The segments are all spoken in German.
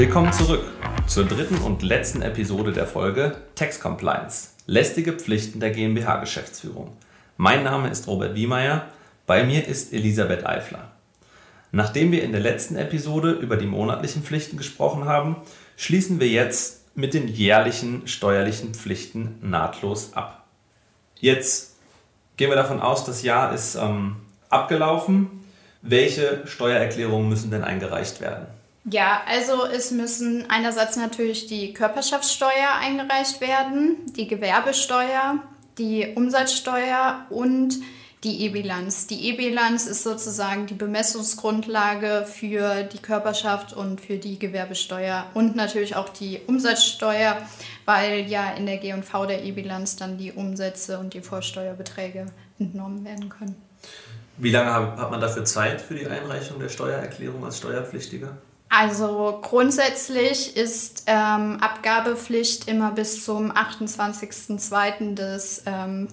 Willkommen zurück zur dritten und letzten Episode der Folge Tax Compliance. Lästige Pflichten der GmbH-Geschäftsführung. Mein Name ist Robert Wiemeyer, bei mir ist Elisabeth Eifler. Nachdem wir in der letzten Episode über die monatlichen Pflichten gesprochen haben, schließen wir jetzt mit den jährlichen steuerlichen Pflichten nahtlos ab. Jetzt gehen wir davon aus, das Jahr ist ähm, abgelaufen. Welche Steuererklärungen müssen denn eingereicht werden? Ja, also es müssen einerseits natürlich die Körperschaftssteuer eingereicht werden, die Gewerbesteuer, die Umsatzsteuer und die E-Bilanz. Die E-Bilanz ist sozusagen die Bemessungsgrundlage für die Körperschaft und für die Gewerbesteuer und natürlich auch die Umsatzsteuer, weil ja in der G&V der E-Bilanz dann die Umsätze und die Vorsteuerbeträge entnommen werden können. Wie lange hat man dafür Zeit für die Einreichung der Steuererklärung als Steuerpflichtiger? Also grundsätzlich ist ähm, Abgabepflicht immer bis zum 28.02. des ähm,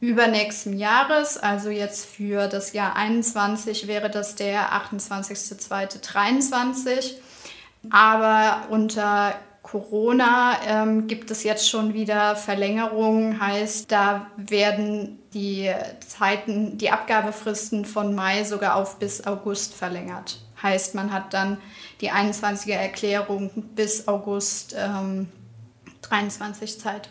übernächsten Jahres. Also jetzt für das Jahr 21 wäre das der 28.02.23. Aber unter Corona ähm, gibt es jetzt schon wieder Verlängerungen, heißt, da werden die Zeiten, die Abgabefristen von Mai sogar auf bis August verlängert. Heißt, man hat dann die 21er Erklärung bis August ähm, 23 Zeit.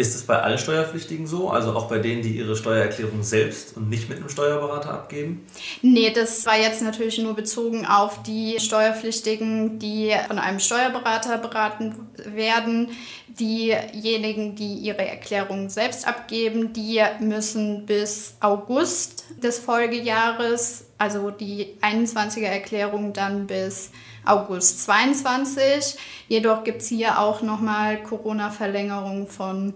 Ist es bei allen Steuerpflichtigen so? Also auch bei denen, die ihre Steuererklärung selbst und nicht mit einem Steuerberater abgeben? Nee, das war jetzt natürlich nur bezogen auf die Steuerpflichtigen, die von einem Steuerberater beraten werden. Diejenigen, die ihre Erklärung selbst abgeben, die müssen bis August des Folgejahres, also die 21er Erklärung dann bis August 22. Jedoch gibt es hier auch nochmal Corona-Verlängerung von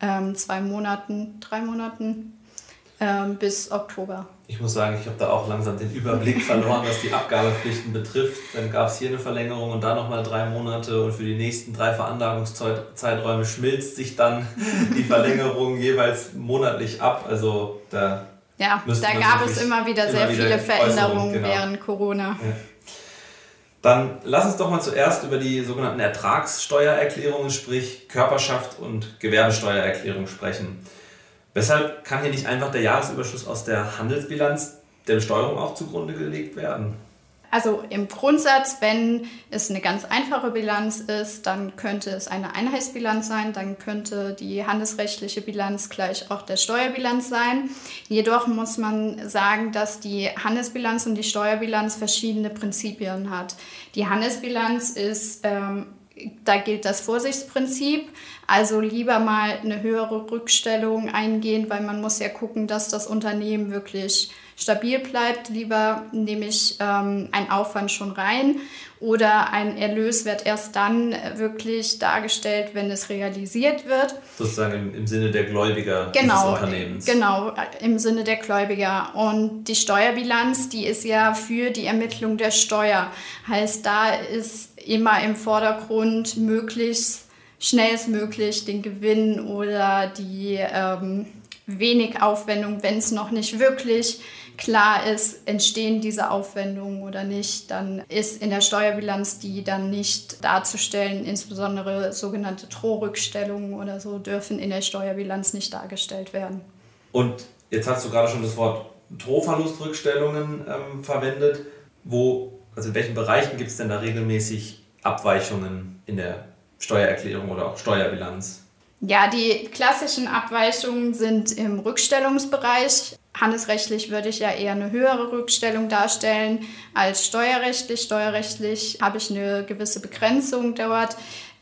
ähm, zwei Monaten, drei Monaten ähm, bis Oktober. Ich muss sagen, ich habe da auch langsam den Überblick verloren, was die Abgabepflichten betrifft. Dann gab es hier eine Verlängerung und da nochmal drei Monate und für die nächsten drei Veranlagungszeiträume schmilzt sich dann die Verlängerung jeweils monatlich ab. Also da ja, da gab es immer wieder sehr immer wieder viele Veränderungen genau. während Corona. Ja. Dann lass uns doch mal zuerst über die sogenannten Ertragssteuererklärungen, sprich Körperschaft und Gewerbesteuererklärung sprechen. Weshalb kann hier nicht einfach der Jahresüberschuss aus der Handelsbilanz der Besteuerung auch zugrunde gelegt werden? Also im Grundsatz, wenn es eine ganz einfache Bilanz ist, dann könnte es eine Einheitsbilanz sein, dann könnte die handelsrechtliche Bilanz gleich auch der Steuerbilanz sein. Jedoch muss man sagen, dass die Handelsbilanz und die Steuerbilanz verschiedene Prinzipien hat. Die Handelsbilanz ist ähm, da gilt das Vorsichtsprinzip. Also lieber mal eine höhere Rückstellung eingehen, weil man muss ja gucken, dass das Unternehmen wirklich stabil bleibt. Lieber nehme ich ähm, einen Aufwand schon rein oder ein Erlös wird erst dann wirklich dargestellt, wenn es realisiert wird. Sozusagen im, im Sinne der Gläubiger genau, des Unternehmens. Genau, im Sinne der Gläubiger. Und die Steuerbilanz, die ist ja für die Ermittlung der Steuer. Heißt, da ist immer im Vordergrund möglichst schnellstmöglich den Gewinn oder die ähm, wenig Aufwendung, wenn es noch nicht wirklich klar ist, entstehen diese Aufwendungen oder nicht, dann ist in der Steuerbilanz die dann nicht darzustellen. Insbesondere sogenannte Drohrückstellungen oder so dürfen in der Steuerbilanz nicht dargestellt werden. Und jetzt hast du gerade schon das Wort Drohverlustrückstellungen ähm, verwendet. Wo, also in welchen Bereichen gibt es denn da regelmäßig Abweichungen in der Steuererklärung oder auch Steuerbilanz? Ja, die klassischen Abweichungen sind im Rückstellungsbereich. Handelsrechtlich würde ich ja eher eine höhere Rückstellung darstellen als steuerrechtlich. Steuerrechtlich habe ich eine gewisse Begrenzung dort.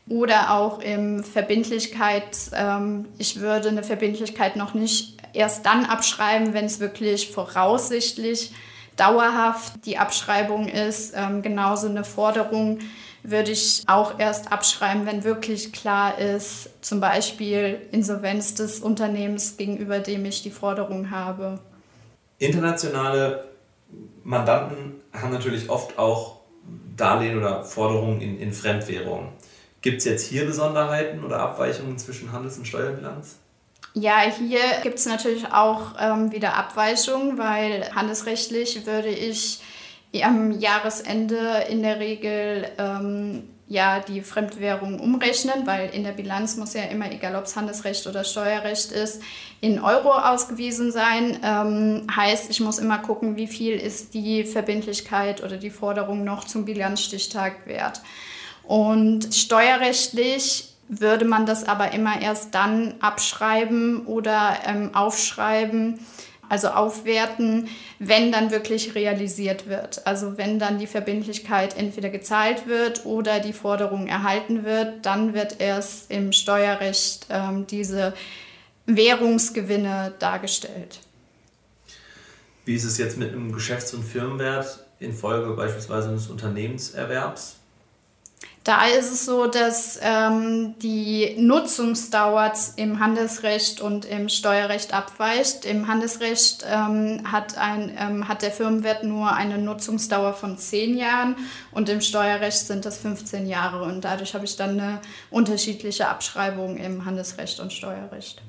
Oder auch im Verbindlichkeit. Ähm, ich würde eine Verbindlichkeit noch nicht erst dann abschreiben, wenn es wirklich voraussichtlich dauerhaft die Abschreibung ist. Ähm, genauso eine Forderung würde ich auch erst abschreiben, wenn wirklich klar ist, zum Beispiel Insolvenz des Unternehmens, gegenüber dem ich die Forderung habe. Internationale Mandanten haben natürlich oft auch Darlehen oder Forderungen in, in Fremdwährung. Gibt es jetzt hier Besonderheiten oder Abweichungen zwischen Handels- und Steuerbilanz? Ja, hier gibt es natürlich auch ähm, wieder Abweichungen, weil handelsrechtlich würde ich am Jahresende in der Regel ähm, ja die Fremdwährung umrechnen, weil in der Bilanz muss ja immer, egal ob es Handelsrecht oder Steuerrecht ist, in Euro ausgewiesen sein. Ähm, heißt, ich muss immer gucken, wie viel ist die Verbindlichkeit oder die Forderung noch zum Bilanzstichtag wert. Und steuerrechtlich würde man das aber immer erst dann abschreiben oder ähm, aufschreiben, also aufwerten, wenn dann wirklich realisiert wird. Also wenn dann die Verbindlichkeit entweder gezahlt wird oder die Forderung erhalten wird, dann wird erst im Steuerrecht ähm, diese Währungsgewinne dargestellt. Wie ist es jetzt mit einem Geschäfts- und Firmenwert infolge beispielsweise eines Unternehmenserwerbs? Da ist es so, dass ähm, die Nutzungsdauer im Handelsrecht und im Steuerrecht abweicht. Im Handelsrecht ähm, hat, ein, ähm, hat der Firmenwert nur eine Nutzungsdauer von 10 Jahren und im Steuerrecht sind das 15 Jahre. Und dadurch habe ich dann eine unterschiedliche Abschreibung im Handelsrecht und Steuerrecht.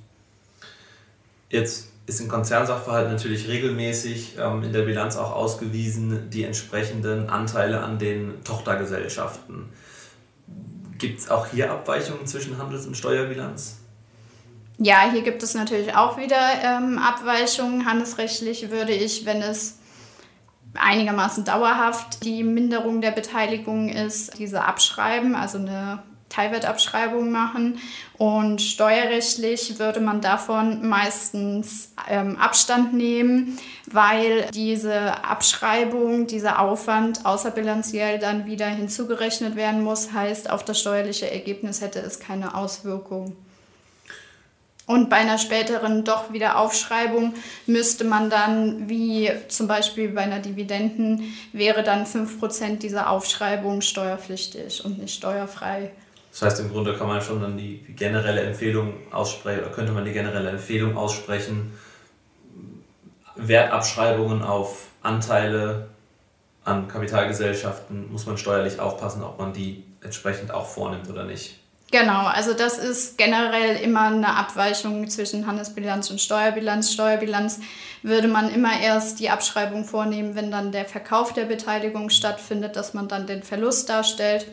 Jetzt ist im Konzernsachverhalt natürlich regelmäßig ähm, in der Bilanz auch ausgewiesen die entsprechenden Anteile an den Tochtergesellschaften. Gibt es auch hier Abweichungen zwischen Handels- und Steuerbilanz? Ja, hier gibt es natürlich auch wieder ähm, Abweichungen. Handelsrechtlich würde ich, wenn es einigermaßen dauerhaft die Minderung der Beteiligung ist, diese abschreiben, also eine Teilwertabschreibung machen. Und steuerrechtlich würde man davon meistens ähm, Abstand nehmen, weil diese Abschreibung, dieser Aufwand außerbilanziell dann wieder hinzugerechnet werden muss. Heißt, auf das steuerliche Ergebnis hätte es keine Auswirkung. Und bei einer späteren doch wieder Aufschreibung müsste man dann, wie zum Beispiel bei einer Dividenden, wäre dann 5% dieser Aufschreibung steuerpflichtig und nicht steuerfrei. Das heißt, im Grunde kann man schon dann die generelle Empfehlung aussprechen, oder könnte man die generelle Empfehlung aussprechen, Wertabschreibungen auf Anteile an Kapitalgesellschaften muss man steuerlich aufpassen, ob man die entsprechend auch vornimmt oder nicht. Genau, also das ist generell immer eine Abweichung zwischen Handelsbilanz und Steuerbilanz. Steuerbilanz würde man immer erst die Abschreibung vornehmen, wenn dann der Verkauf der Beteiligung stattfindet, dass man dann den Verlust darstellt.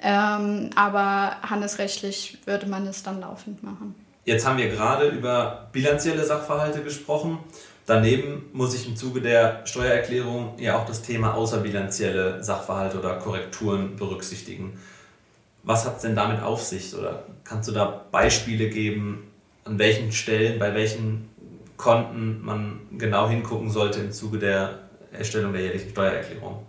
Ähm, aber handelsrechtlich würde man es dann laufend machen. Jetzt haben wir gerade über bilanzielle Sachverhalte gesprochen. Daneben muss ich im Zuge der Steuererklärung ja auch das Thema außerbilanzielle Sachverhalte oder Korrekturen berücksichtigen. Was hat es denn damit auf sich? Oder kannst du da Beispiele geben, an welchen Stellen, bei welchen Konten man genau hingucken sollte im Zuge der Erstellung der jährlichen Steuererklärung?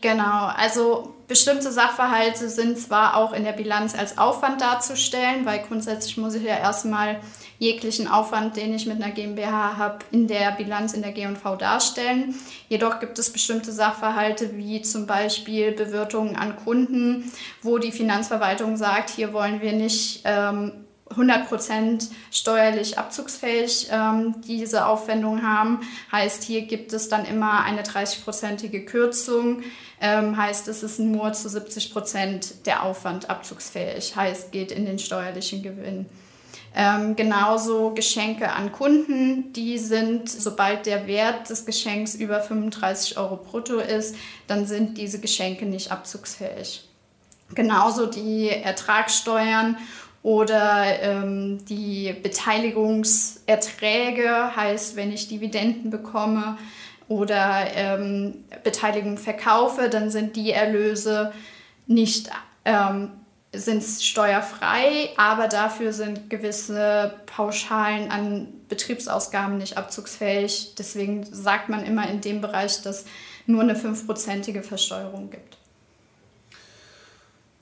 Genau, also bestimmte Sachverhalte sind zwar auch in der Bilanz als Aufwand darzustellen, weil grundsätzlich muss ich ja erstmal jeglichen Aufwand, den ich mit einer GmbH habe, in der Bilanz in der G&V darstellen. Jedoch gibt es bestimmte Sachverhalte wie zum Beispiel Bewirtungen an Kunden, wo die Finanzverwaltung sagt, hier wollen wir nicht ähm, 100% steuerlich abzugsfähig ähm, diese Aufwendung haben. Heißt, hier gibt es dann immer eine 30-prozentige Kürzung. Ähm, heißt, es ist nur zu 70% der Aufwand abzugsfähig. Heißt, geht in den steuerlichen Gewinn. Ähm, genauso Geschenke an Kunden, die sind, sobald der Wert des Geschenks über 35 Euro brutto ist, dann sind diese Geschenke nicht abzugsfähig. Genauso die Ertragssteuern oder ähm, die Beteiligungserträge, heißt, wenn ich Dividenden bekomme oder ähm, Beteiligung verkaufe, dann sind die Erlöse nicht ähm, sind steuerfrei, aber dafür sind gewisse Pauschalen an Betriebsausgaben nicht abzugsfähig. Deswegen sagt man immer in dem Bereich, dass nur eine fünfprozentige Versteuerung gibt.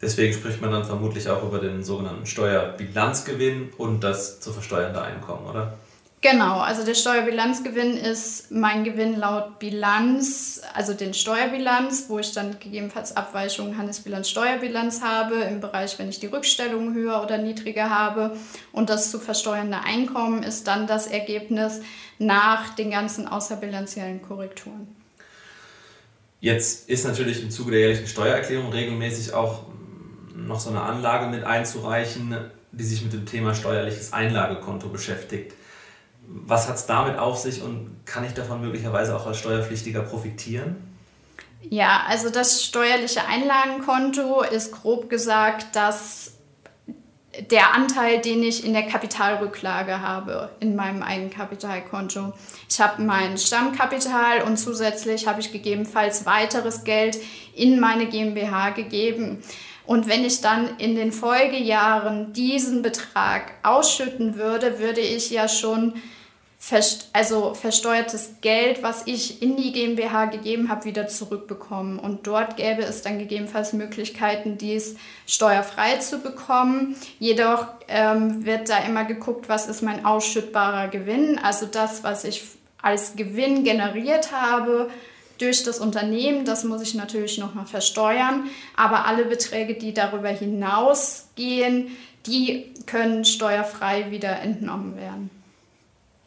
Deswegen spricht man dann vermutlich auch über den sogenannten Steuerbilanzgewinn und das zu versteuernde Einkommen, oder? Genau, also der Steuerbilanzgewinn ist mein Gewinn laut Bilanz, also den Steuerbilanz, wo ich dann gegebenenfalls Abweichungen Handelsbilanz, Steuerbilanz habe, im Bereich, wenn ich die Rückstellung höher oder niedriger habe. Und das zu versteuernde Einkommen ist dann das Ergebnis nach den ganzen außerbilanziellen Korrekturen. Jetzt ist natürlich im Zuge der jährlichen Steuererklärung regelmäßig auch noch so eine Anlage mit einzureichen, die sich mit dem Thema steuerliches Einlagekonto beschäftigt. Was hat es damit auf sich und kann ich davon möglicherweise auch als Steuerpflichtiger profitieren? Ja, also das steuerliche Einlagenkonto ist grob gesagt das der Anteil, den ich in der Kapitalrücklage habe, in meinem Eigenkapitalkonto. Ich habe mein Stammkapital und zusätzlich habe ich gegebenenfalls weiteres Geld in meine GmbH gegeben. Und wenn ich dann in den Folgejahren diesen Betrag ausschütten würde, würde ich ja schon also versteuertes Geld, was ich in die GmbH gegeben habe, wieder zurückbekommen. Und dort gäbe es dann gegebenenfalls Möglichkeiten, dies steuerfrei zu bekommen. Jedoch ähm, wird da immer geguckt, was ist mein ausschüttbarer Gewinn, also das, was ich als Gewinn generiert habe durch das Unternehmen. Das muss ich natürlich nochmal versteuern. Aber alle Beträge, die darüber hinausgehen, die können steuerfrei wieder entnommen werden.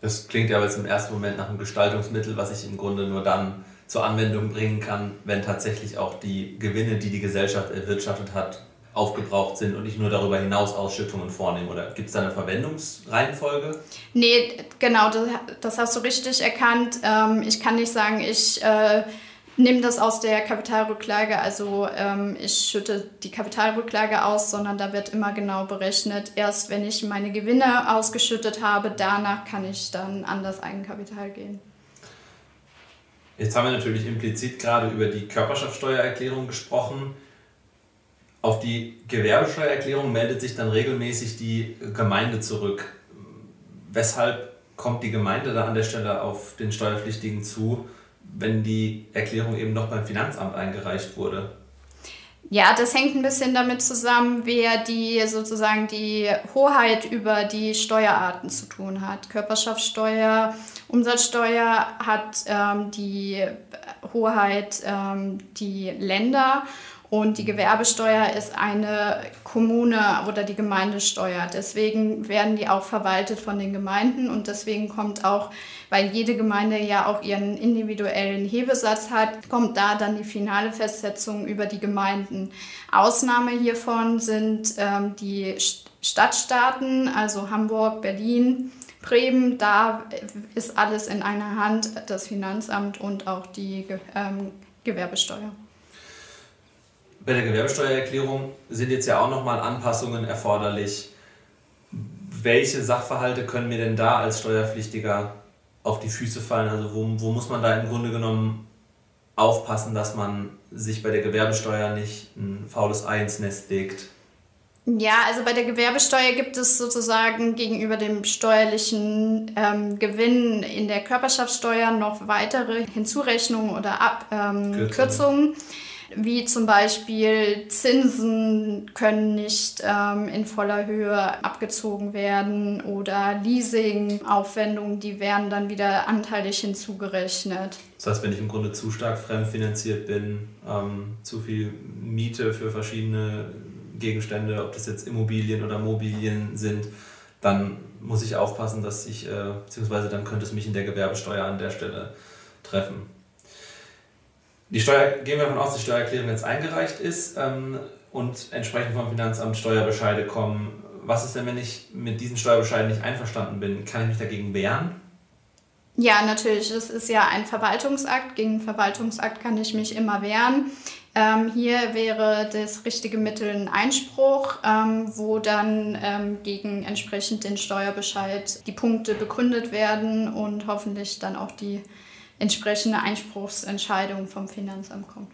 Das klingt ja jetzt im ersten Moment nach einem Gestaltungsmittel, was ich im Grunde nur dann zur Anwendung bringen kann, wenn tatsächlich auch die Gewinne, die die Gesellschaft erwirtschaftet hat, aufgebraucht sind und ich nur darüber hinaus Ausschüttungen vornehme? Oder gibt es da eine Verwendungsreihenfolge? Nee, genau, das, hast du richtig erkannt. Ähm, ich kann nicht sagen, ich äh, nehme das aus der Kapitalrücklage, also ähm, ich schütte die Kapitalrücklage aus, sondern da wird immer genau berechnet. Erst wenn ich meine Gewinne ausgeschüttet habe, danach kann ich dann an das Eigenkapital gehen. Jetzt haben wir natürlich implizit gerade über die Körperschaftssteuererklärung gesprochen. Auf die Gewerbesteuererklärung meldet sich dann regelmäßig die Gemeinde zurück. Weshalb kommt die Gemeinde da an der Stelle auf den Steuerpflichtigen zu? wenn die Erklärung eben noch beim Finanzamt eingereicht wurde? Ja, das hängt ein bisschen damit zusammen, wer die sozusagen die Hoheit über die Steuerarten zu tun hat. Körperschaftssteuer, Umsatzsteuer hat ähm, die Hoheit ähm, die Länder und die Gewerbesteuer ist eine Kommune oder die Gemeindesteuer. Deswegen werden die auch verwaltet von den Gemeinden und deswegen kommt auch, weil jede Gemeinde ja auch ihren individuellen Hebesatz hat, kommt da dann die finale Festsetzung über die Gemeinden. Ausnahme hiervon sind ähm, die Stadtstaaten, also Hamburg, Berlin, Bremen. Da ist alles in einer Hand, das Finanzamt und auch die ähm, Gewerbesteuer. Bei der Gewerbesteuererklärung sind jetzt ja auch nochmal Anpassungen erforderlich. Welche Sachverhalte können mir denn da als Steuerpflichtiger auf die Füße fallen? Also wo, wo muss man da im Grunde genommen aufpassen, dass man sich bei der Gewerbesteuer nicht ein faules Ei ins Nest legt? Ja, also bei der Gewerbesteuer gibt es sozusagen gegenüber dem steuerlichen ähm, Gewinn in der Körperschaftssteuer noch weitere Hinzurechnungen oder Abkürzungen. Ähm, wie zum Beispiel Zinsen können nicht ähm, in voller Höhe abgezogen werden oder Leasing-Aufwendungen, die werden dann wieder anteilig hinzugerechnet. Das heißt, wenn ich im Grunde zu stark fremdfinanziert bin, ähm, zu viel Miete für verschiedene Gegenstände, ob das jetzt Immobilien oder Mobilien sind, dann muss ich aufpassen, dass ich, äh, beziehungsweise dann könnte es mich in der Gewerbesteuer an der Stelle treffen. Die Steuer, gehen wir davon aus, dass die Steuererklärung jetzt eingereicht ist ähm, und entsprechend vom Finanzamt Steuerbescheide kommen. Was ist denn, wenn ich mit diesen Steuerbescheiden nicht einverstanden bin? Kann ich mich dagegen wehren? Ja, natürlich. Es ist ja ein Verwaltungsakt. Gegen einen Verwaltungsakt kann ich mich immer wehren. Ähm, hier wäre das richtige Mittel ein Einspruch, ähm, wo dann ähm, gegen entsprechend den Steuerbescheid die Punkte begründet werden und hoffentlich dann auch die entsprechende Einspruchsentscheidung vom Finanzamt kommt.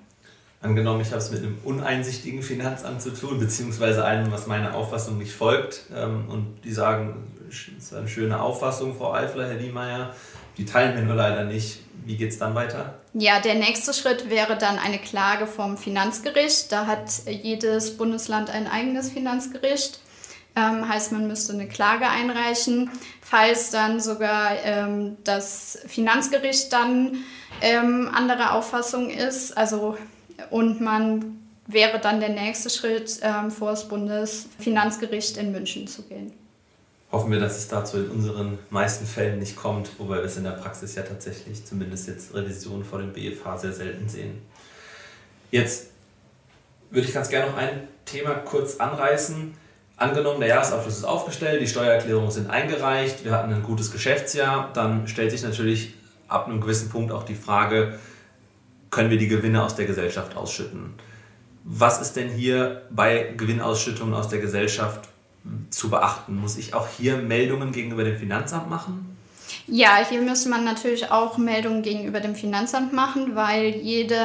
Angenommen, ich habe es mit einem uneinsichtigen Finanzamt zu tun, beziehungsweise einem, was meiner Auffassung nicht folgt, ähm, und die sagen, das ist eine schöne Auffassung, Frau Eifler, Herr Niemeyer, die teilen wir nur leider nicht. Wie geht es dann weiter? Ja, der nächste Schritt wäre dann eine Klage vom Finanzgericht. Da hat jedes Bundesland ein eigenes Finanzgericht. Ähm, heißt, man müsste eine Klage einreichen. Falls dann sogar ähm, das Finanzgericht dann ähm, anderer Auffassung ist, also und man wäre dann der nächste Schritt, ähm, vor das Bundesfinanzgericht in München zu gehen. Hoffen wir, dass es dazu in unseren meisten Fällen nicht kommt, wobei wir es in der Praxis ja tatsächlich, zumindest jetzt Revisionen vor dem BFH, sehr selten sehen. Jetzt würde ich ganz gerne noch ein Thema kurz anreißen Angenommen, der Jahresabschluss ist aufgestellt, die Steuererklärungen sind eingereicht, wir hatten ein gutes Geschäftsjahr, dann stellt sich natürlich ab einem gewissen Punkt auch die Frage, können wir die Gewinne aus der Gesellschaft ausschütten. Was ist denn hier bei Gewinnausschüttungen aus der Gesellschaft zu beachten? Muss ich auch hier Meldungen gegenüber dem Finanzamt machen? Ja, hier müsste man natürlich auch Meldungen gegenüber dem Finanzamt machen, weil jede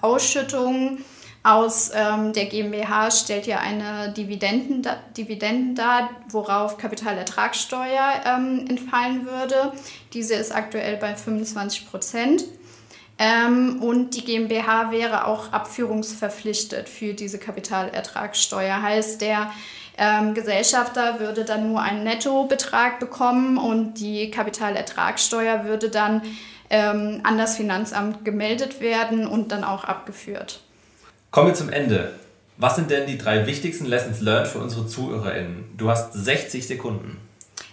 Ausschüttung aus ähm, der GmbH stellt ja eine Dividenden, Dividenden dar, worauf Kapitalertragssteuer ähm, entfallen würde. Diese ist aktuell bei 25 Prozent. Ähm, und die GmbH wäre auch abführungsverpflichtet für diese Kapitalertragssteuer. Heißt, der ähm, Gesellschafter würde dann nur einen Nettobetrag bekommen und die Kapitalertragssteuer würde dann ähm, an das Finanzamt gemeldet werden und dann auch abgeführt. Kommen wir zum Ende. Was sind denn die drei wichtigsten Lessons learned für unsere ZuhörerInnen? Du hast 60 Sekunden.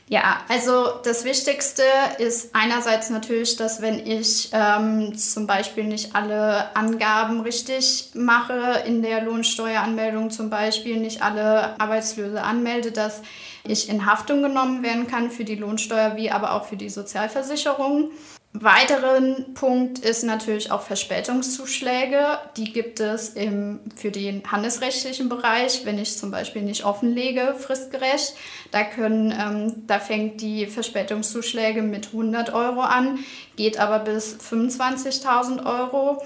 Ja, also das Wichtigste ist einerseits natürlich, dass wenn ich ähm, zum Beispiel nicht alle Angaben richtig mache in der Lohnsteueranmeldung, zum Beispiel nicht alle Arbeitslöse anmelde, dass ich in Haftung genommen werden kann für die Lohnsteuer wie aber auch für die Sozialversicherung. Weiteren Punkt ist natürlich auch Verspätungszuschläge. Die gibt es im, für den handelsrechtlichen Bereich, wenn ich zum Beispiel nicht offenlege, fristgerecht. Da, können, ähm, da fängt die Verspätungszuschläge mit 100 Euro an, geht aber bis 25.000 Euro.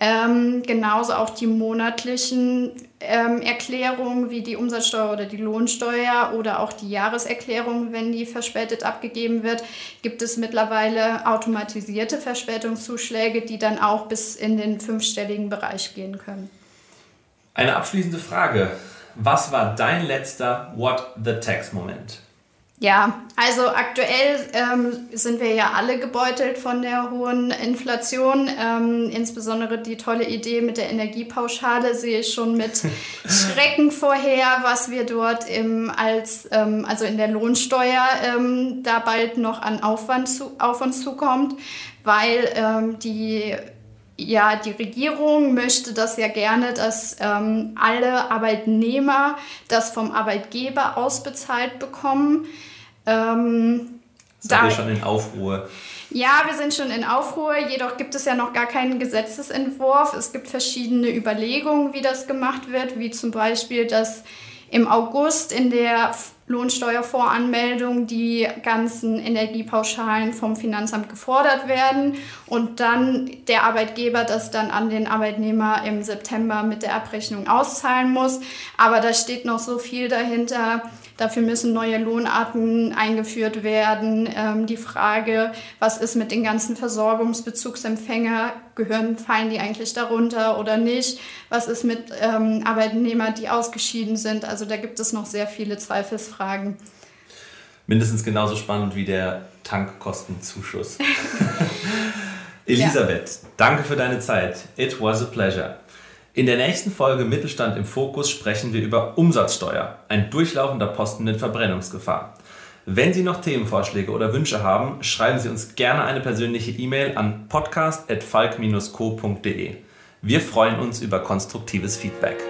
Ähm, genauso auch die monatlichen ähm, Erklärungen wie die Umsatzsteuer oder die Lohnsteuer oder auch die Jahreserklärung, wenn die verspätet abgegeben wird, gibt es mittlerweile automatisierte Verspätungszuschläge, die dann auch bis in den fünfstelligen Bereich gehen können. Eine abschließende Frage. Was war dein letzter What the Tax-Moment? Ja, also aktuell ähm, sind wir ja alle gebeutelt von der hohen Inflation. Ähm, insbesondere die tolle Idee mit der Energiepauschale sehe ich schon mit Schrecken vorher, was wir dort im, als, ähm, also in der Lohnsteuer ähm, da bald noch an Aufwand zu, auf uns zukommt, weil ähm, die ja, die Regierung möchte das ja gerne, dass ähm, alle Arbeitnehmer das vom Arbeitgeber ausbezahlt bekommen. Ähm, da, schon in Aufruhr? Ja, wir sind schon in Aufruhr, jedoch gibt es ja noch gar keinen Gesetzesentwurf. Es gibt verschiedene Überlegungen, wie das gemacht wird, wie zum Beispiel, dass im August in der Lohnsteuervoranmeldung die ganzen Energiepauschalen vom Finanzamt gefordert werden und dann der Arbeitgeber das dann an den Arbeitnehmer im September mit der Abrechnung auszahlen muss. Aber da steht noch so viel dahinter. Dafür müssen neue Lohnarten eingeführt werden. Ähm, die Frage, was ist mit den ganzen Versorgungsbezugsempfänger? Gehören, fallen die eigentlich darunter oder nicht? Was ist mit ähm, Arbeitnehmern, die ausgeschieden sind? Also da gibt es noch sehr viele Zweifelsfragen. Mindestens genauso spannend wie der Tankkostenzuschuss. Elisabeth, ja. danke für deine Zeit. It was a pleasure. In der nächsten Folge Mittelstand im Fokus sprechen wir über Umsatzsteuer, ein durchlaufender Posten mit Verbrennungsgefahr. Wenn Sie noch Themenvorschläge oder Wünsche haben, schreiben Sie uns gerne eine persönliche E-Mail an podcast.falk-co.de. Wir freuen uns über konstruktives Feedback.